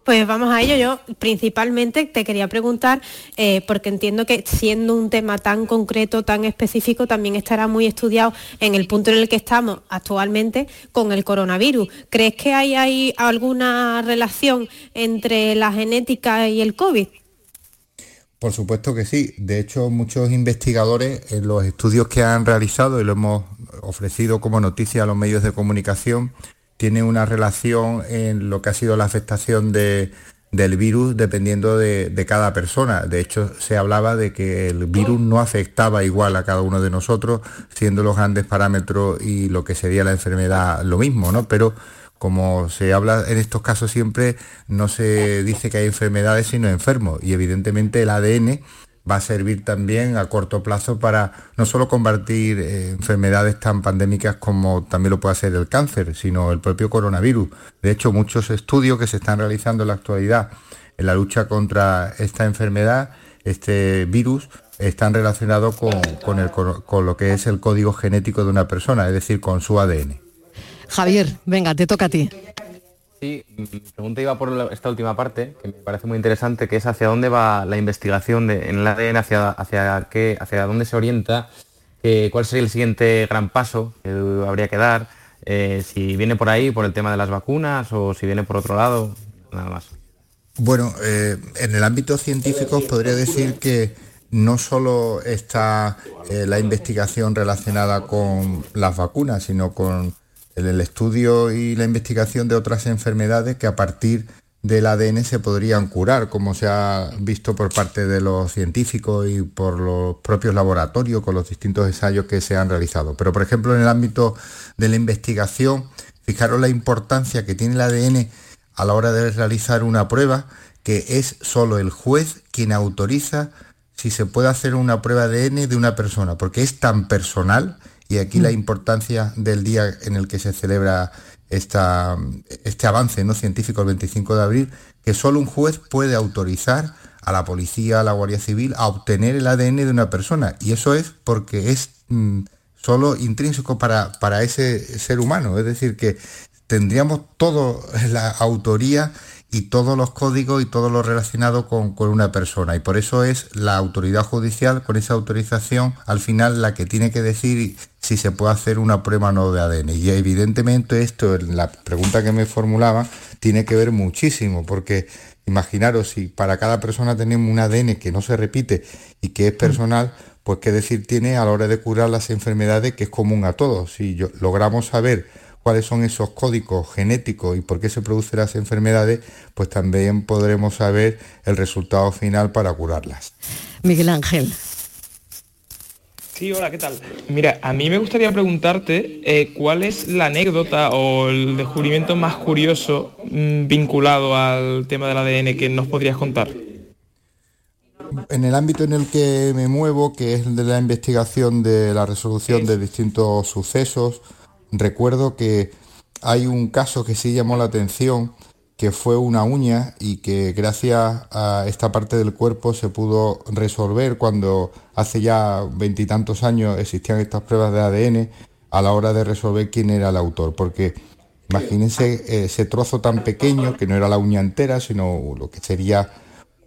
Pues vamos a ello. Yo principalmente te quería preguntar, eh, porque entiendo que siendo un tema tan concreto, tan específico, también estará muy estudiado en el punto en el que estamos actualmente con el coronavirus. ¿Crees que hay, hay alguna relación entre la genética y el COVID? Por supuesto que sí. De hecho, muchos investigadores en los estudios que han realizado y lo hemos ofrecido como noticia a los medios de comunicación, tiene una relación en lo que ha sido la afectación de, del virus dependiendo de, cada persona. De hecho, se hablaba de que el virus no afectaba igual a cada uno de nosotros, siendo los grandes parámetros y lo que sería la enfermedad lo mismo, ¿no? Pero como se habla en estos casos siempre, no se dice que hay enfermedades sino enfermos. Y evidentemente el ADN va a servir también a corto plazo para no solo combatir eh, enfermedades tan pandémicas como también lo puede hacer el cáncer, sino el propio coronavirus. De hecho, muchos estudios que se están realizando en la actualidad en la lucha contra esta enfermedad, este virus, están relacionados con, con lo que es el código genético de una persona, es decir, con su ADN. Javier, venga, te toca a ti. Sí, mi pregunta iba por esta última parte, que me parece muy interesante, que es hacia dónde va la investigación en el ADN, hacia, hacia, qué, hacia dónde se orienta, cuál sería el siguiente gran paso que habría que dar, eh, si viene por ahí, por el tema de las vacunas, o si viene por otro lado, nada más. Bueno, eh, en el ámbito científico podría decir que no solo está eh, la investigación relacionada con las vacunas, sino con el estudio y la investigación de otras enfermedades que a partir del ADN se podrían curar, como se ha visto por parte de los científicos y por los propios laboratorios con los distintos ensayos que se han realizado. Pero, por ejemplo, en el ámbito de la investigación, fijaros la importancia que tiene el ADN a la hora de realizar una prueba que es solo el juez quien autoriza si se puede hacer una prueba de ADN de una persona, porque es tan personal, y aquí la mm. importancia del día en el que se celebra esta, este avance ¿no? científico el 25 de abril, que solo un juez puede autorizar a la policía, a la Guardia Civil, a obtener el ADN de una persona. Y eso es porque es mm, solo intrínseco para, para ese ser humano. Es decir, que tendríamos toda la autoría y todos los códigos y todo lo relacionado con, una persona. Y por eso es la autoridad judicial, con esa autorización, al final la que tiene que decir si se puede hacer una prueba no de ADN. Y evidentemente esto, la pregunta que me formulaba, tiene que ver muchísimo, porque imaginaros si para cada persona tenemos un ADN que no se repite y que es personal, pues qué decir tiene a la hora de curar las enfermedades que es común a todos. Si logramos saber cuáles son esos códigos genéticos y por qué se producen las enfermedades, pues también podremos saber el resultado final para curarlas. Miguel Ángel. Sí, hola, ¿qué tal? Mira, a mí me gustaría preguntarte eh, cuál es la anécdota o el descubrimiento más curioso mm, vinculado al tema del ADN que nos podrías contar. En el ámbito en el que me muevo, que es el de la investigación de la resolución de distintos sucesos, recuerdo que hay un caso que sí llamó la atención, que fue una uña y que gracias a esta parte del cuerpo se pudo resolver cuando hace ya veintitantos años existían estas pruebas de ADN a la hora de resolver quién era el autor, porque imagínense ese trozo tan pequeño que no era la uña entera, sino lo que sería,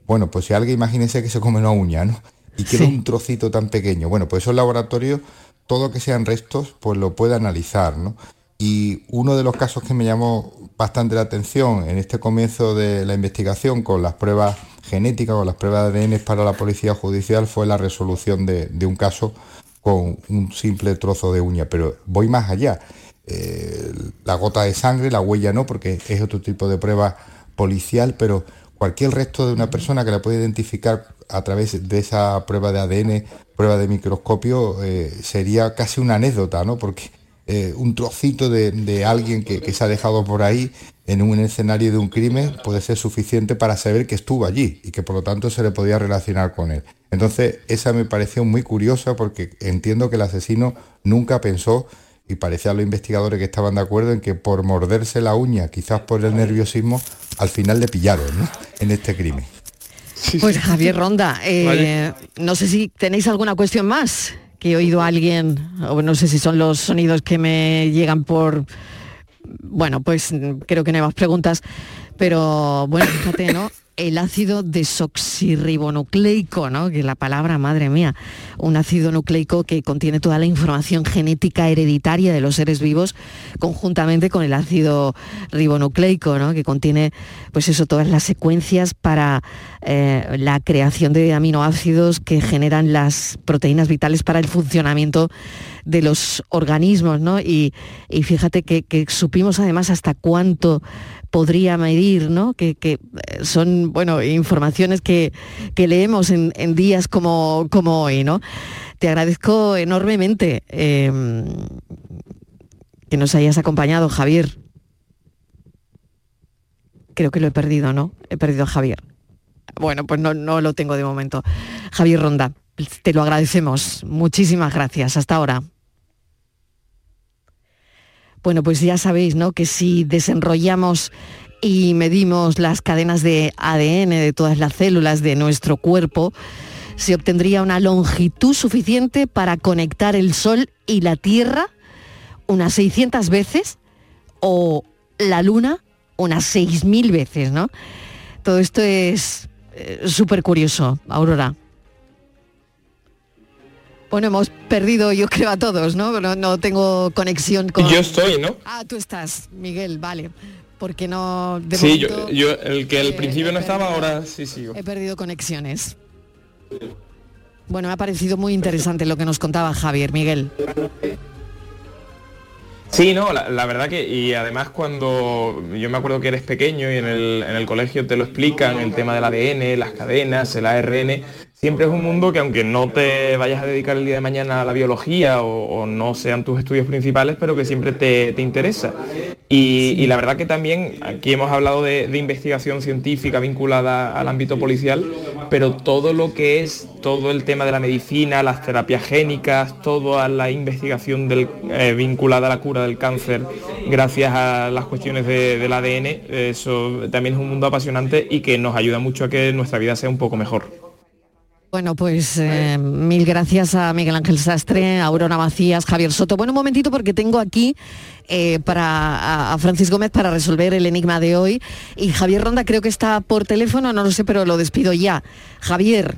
bueno, pues si alguien imagínense que se come una uña, ¿no? Y queda un trocito tan pequeño. Bueno, pues esos laboratorios todo que sean restos, pues lo puede analizar, ¿no? Y uno de los casos que me llamó bastante la atención en este comienzo de la investigación con las pruebas genéticas o las pruebas de ADN para la policía judicial fue la resolución de, un caso con un simple trozo de uña. Pero voy más allá. Eh, la gota de sangre, la huella no, porque es otro tipo de prueba policial, pero cualquier resto de una persona que la puede identificar a través de esa prueba de ADN, prueba de microscopio, eh, sería casi una anécdota, ¿no? Porque eh, un trocito de, alguien que, se ha dejado por ahí en un escenario de un crimen puede ser suficiente para saber que estuvo allí y que por lo tanto se le podía relacionar con él. Entonces, esa me pareció muy curiosa porque entiendo que el asesino nunca pensó y parecía a los investigadores que estaban de acuerdo en que por morderse la uña, quizás por el nerviosismo, al final le pillaron en este crimen. Pues Javier Ronda, eh, no sé si tenéis alguna cuestión más que he oído a alguien, o no sé si son los sonidos que me llegan por... Bueno, pues creo que no hay más preguntas, pero bueno, fíjate, ¿no? El ácido desoxirribonucleico, ¿no? que la palabra, madre mía, un ácido nucleico que contiene toda la información genética hereditaria de los seres vivos, conjuntamente con el ácido ribonucleico, ¿no? que contiene, pues eso, todas las secuencias para eh, la creación de aminoácidos que generan las proteínas vitales para el funcionamiento de los organismos, ¿no? Y, fíjate que, que supimos además hasta cuánto podría medir, ¿no? Que, eh, son, bueno, informaciones que, leemos en, días como, como, hoy, ¿no? Te agradezco enormemente em, que nos hayas acompañado, Javier. Creo que lo he perdido, ¿no? He perdido a Javier. Bueno, pues no, no lo tengo de momento. Javier Ronda, te lo agradecemos. Muchísimas gracias. Hasta ahora. Bueno, pues ya sabéis, ¿no? Que si desenrollamos y medimos las cadenas de ADN de todas las células de nuestro cuerpo, se obtendría una longitud suficiente para conectar el Sol y la Tierra unas 600 veces o la Luna unas 6.000 veces, ¿no? Todo esto es eh, súper curioso, Aurora. Bueno, hemos perdido, yo creo, a todos, ¿no? No, tengo conexión con... Yo estoy, ¿no? Ah, tú estás, Miguel, vale. Porque no... sí, yo, el que al principio no estaba, ahora sí sigo. He perdido conexiones. Bueno, me ha parecido muy interesante lo que nos contaba Javier, Miguel. Sí, no, la, verdad que, y además cuando yo me acuerdo que eres pequeño y en el, en el colegio te lo explican, el tema del ADN, las cadenas, el ARN, siempre es un mundo que aunque no te vayas a dedicar el día de mañana a la biología o, no sean tus estudios principales, pero que siempre te, interesa. Y, la verdad que también aquí hemos hablado de, investigación científica vinculada al ámbito policial, pero todo lo que es todo el tema de la medicina, las terapias génicas, toda la investigación eh, vinculada a la cura del cáncer, gracias a las cuestiones del ADN, eso también es un mundo apasionante y que nos ayuda mucho a que nuestra vida sea un poco mejor. Bueno, pues eh, mil gracias a Miguel Ángel Sastre, a Aurora Macías, Javier Soto. Bueno, un momentito porque tengo aquí eh, para, a, Francis Gómez para resolver el enigma de hoy. Y Javier Ronda creo que está por teléfono, no lo sé, pero lo despido ya. Javier.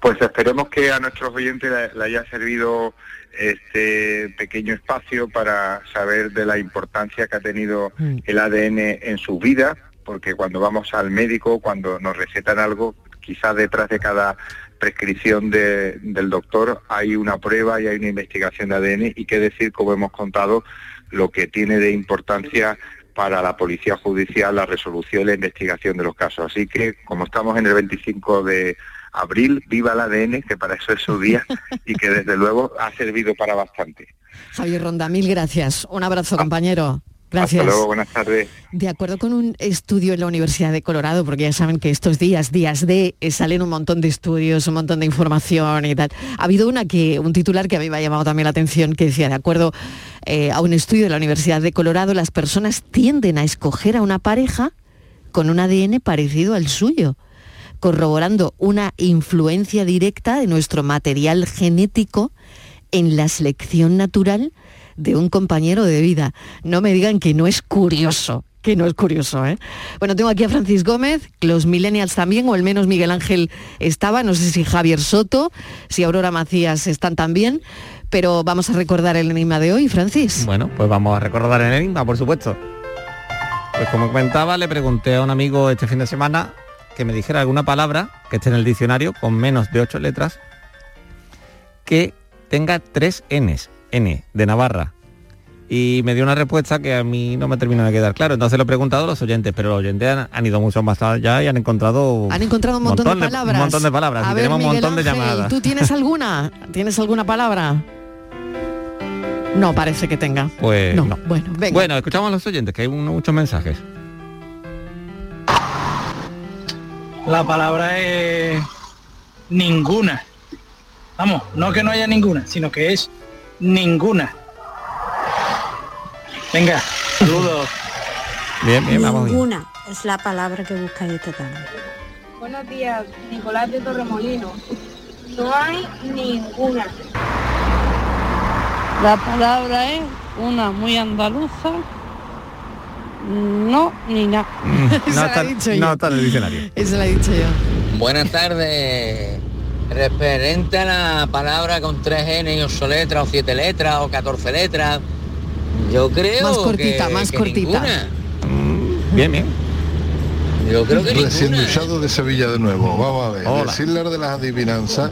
Pues esperemos que a nuestros oyentes le, haya servido este pequeño espacio para saber de la importancia que ha tenido mm. el ADN en su vida, porque cuando vamos al médico, cuando nos recetan algo, quizás detrás de cada prescripción del doctor hay una prueba y hay una investigación de ADN y qué decir, como hemos contado, lo que tiene de importancia para la policía judicial la resolución y la investigación de los casos. Así que, como estamos en el 25 de abril, viva el ADN, que para eso es su día <laughs> y que desde luego ha servido para bastante. Javier Ronda, mil gracias. Un abrazo, compañero. Gracias. Hasta luego, buenas tardes. De acuerdo con un estudio en la Universidad de Colorado, porque ya saben que estos días, días de, eh, salen un montón de estudios, un montón de información y tal. Ha habido una que, un titular que a mí me ha llamado también la atención, que decía, de acuerdo eh, a un estudio de la Universidad de Colorado, las personas tienden a escoger a una pareja con un ADN parecido al suyo, corroborando una influencia directa de nuestro material genético en la selección natural de un compañero de vida. No me digan que no es curioso que no es curioso, ¿eh? Bueno, tengo aquí a Francis Gómez, los millennials también, o al menos Miguel Ángel estaba, no sé si Javier Soto, si Aurora Macías están también, pero vamos a recordar el enigma de hoy, Francis. Bueno, pues vamos a recordar el enigma, por supuesto. Pues como comentaba, le pregunté a un amigo este fin de semana que me dijera alguna palabra que esté en el diccionario con menos de ocho letras que tenga tres Ns. N, de Navarra. Y me dio una respuesta que a mí no me terminó de quedar claro. Entonces lo he preguntado a los oyentes, pero los oyentes han, ido mucho más allá y han encontrado... Han encontrado un montón, de palabras. un montón de palabras. y tenemos un montón de llamadas. ¿Tú tienes alguna? ¿Tienes alguna palabra? No, parece que tenga. Pues no. Bueno, venga. Bueno, escuchamos a los oyentes, que hay muchos mensajes. La palabra es ninguna. Vamos, no que no haya ninguna, sino que es Ninguna. Venga, saludos. Bien, bien, vamos. Ninguna es la palabra que buscáis esta tarde. Buenos días, Nicolás de Torremolino. No hay ninguna. La palabra es una muy andaluza. No, ni nada. Mm, no, <laughs> está, no está en el diccionario. Eso lo he dicho yo. Buenas tardes. Referente a la palabra con tres N y ocho letras, o siete letras, o 14 letras, yo creo Más cortita, que, más cortita. Mm, bien, bien. Yo creo que Recién ninguna. duchado de Sevilla de nuevo. Vamos a ver. Decirle de las adivinanzas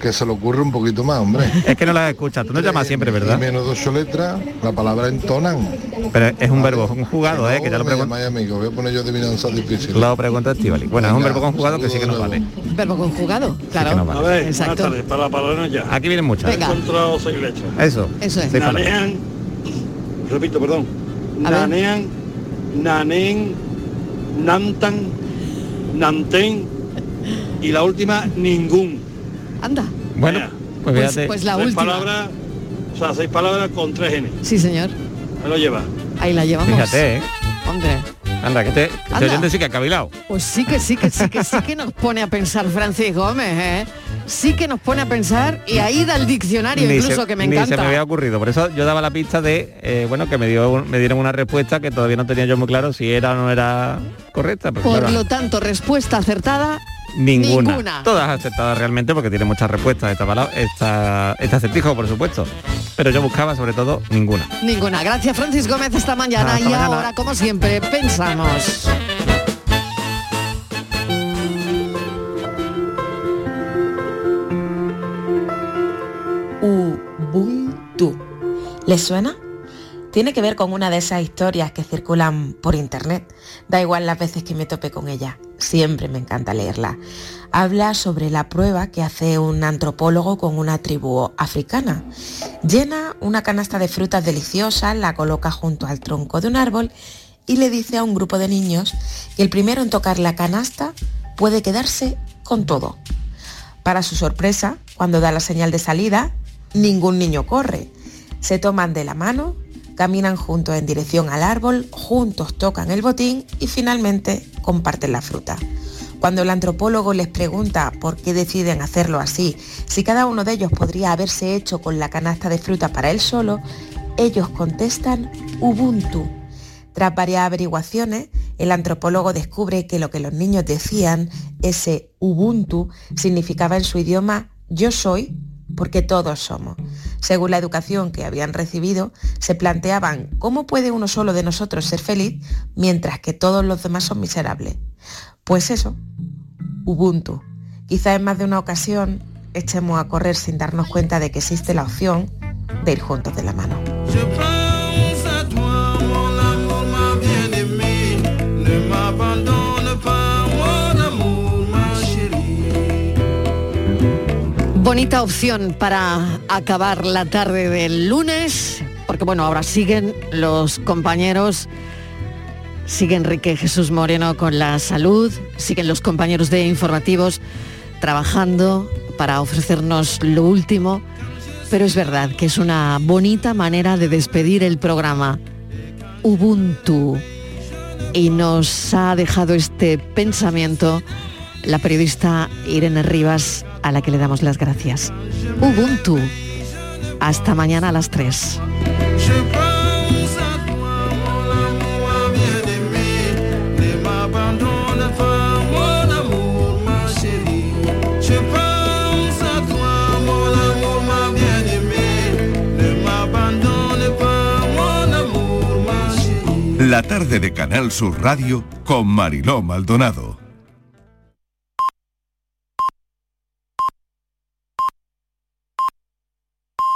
que se le ocurre un poquito más, hombre. Es que no las escuchas, tú no llamas siempre, ¿verdad? Y menos de ocho letras, la palabra entonan. Pero es un verbo conjugado, ¿eh? Que ya lo pregunto. Voy a poner yo adivinanzas difíciles. Lo pregunta Estivali. Bueno, es un verbo conjugado que sí que nos vale. Verbo conjugado, claro. vale. A ver, Exacto. tardes, para la palabra ya. Aquí vienen muchas. Venga. Eso. Eso es. Nanean, repito, perdón. Nanean, nanen, nantan, nanten y la última ningún. Anda. Bueno, pues Pues, pues la seis última. palabras, o sea, seis palabras con tres N. Sí, señor. Me lo lleva. Ahí la llevamos. Fíjate, ¿eh? Hombre, Anda, que te, Anda. oyente sí que ha cavilado. pues sí que sí que sí que sí que nos pone a pensar Francis Gómez, ¿eh? Sí que nos pone a pensar y ahí da el diccionario Ni incluso se- que me ni encanta. se me había ocurrido. Por eso yo daba la pista de, eh, bueno, que me, dio, me dieron una respuesta que todavía no tenía yo muy claro si era o no era correcta. Por claro, lo tanto, respuesta acertada, ninguna. ninguna. Todas aceptadas realmente porque tiene muchas respuestas esta palabra, esta, este acertijo, por supuesto. Pero yo buscaba sobre todo ninguna. ninguna. Gracias Francis Gómez esta mañana Hasta y mañana. ahora, como siempre, pensamos. Ubuntu. ¿Les suena? Tiene que ver con una de esas historias que circulan por internet. Da igual las veces que me tope con ella. siempre me encanta leerla. Habla sobre la prueba que hace un antropólogo con una tribu africana. Llena una canasta de frutas deliciosas, la coloca junto al tronco de un árbol y le dice a un grupo de niños que el primero en tocar la canasta puede quedarse con todo. Para su sorpresa, cuando da la señal de salida, ningún niño corre. Se toman de la mano, caminan juntos en dirección al árbol, juntos tocan el botín y finalmente comparten la fruta. Cuando el antropólogo les pregunta por qué deciden hacerlo así, si cada uno de ellos podría haberse hecho con la canasta de fruta para él solo, ellos contestan Ubuntu. Tras varias averiguaciones, el antropólogo descubre que lo que los niños decían, ese Ubuntu, significaba en su idioma yo soy porque todos somos. Según la educación que habían recibido, se planteaban cómo puede uno solo de nosotros ser feliz mientras que todos los demás son miserables. Pues eso, Ubuntu. Quizá en más de una ocasión echemos a correr sin darnos cuenta de que existe la opción de ir juntos de la mano. Bonita opción para acabar la tarde del lunes, porque bueno, ahora siguen los compañeros, sigue Enrique Jesús Moreno con la salud, siguen los compañeros de informativos trabajando para ofrecernos lo último, pero es verdad que es una bonita manera de despedir el programa Ubuntu. Y nos ha dejado este pensamiento la periodista Irene Rivas a la que le damos las gracias. Ubuntu. Hasta mañana a las 3. La tarde de Canal Sur Radio con Mariló Maldonado.